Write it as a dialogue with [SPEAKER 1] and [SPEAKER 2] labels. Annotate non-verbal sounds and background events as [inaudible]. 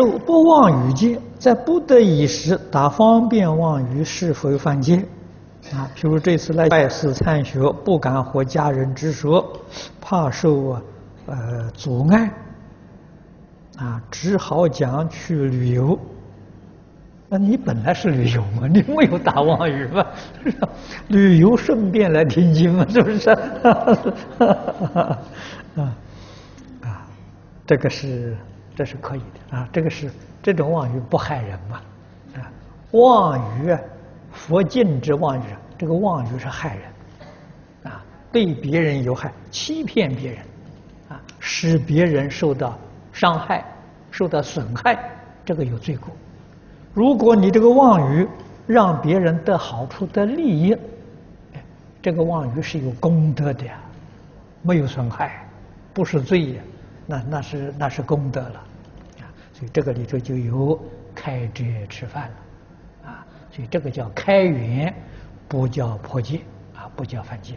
[SPEAKER 1] 受不妄语戒，在不得已时打方便妄语，是否犯戒？啊，譬如这次来拜师参学，不敢和家人直说，怕受啊呃阻碍，啊，只好讲去旅游。那你本来是旅游嘛，你没有打妄语嘛？旅游顺便来听经嘛，是不是？啊 [laughs] 啊，这个是这是可以的啊，这个是这种妄语不害人嘛？啊，妄语佛禁止妄语，这个妄语是害人啊，对别人有害，欺骗别人啊，使别人受到伤害、受到损害，这个有罪过。如果你这个妄语让别人得好处、得利益，这个妄语是有功德的，没有损害，不是罪呀，那那是那是功德了，所以这个里头就有开斋吃饭了，啊，所以这个叫开源，不叫破戒，啊，不叫犯戒。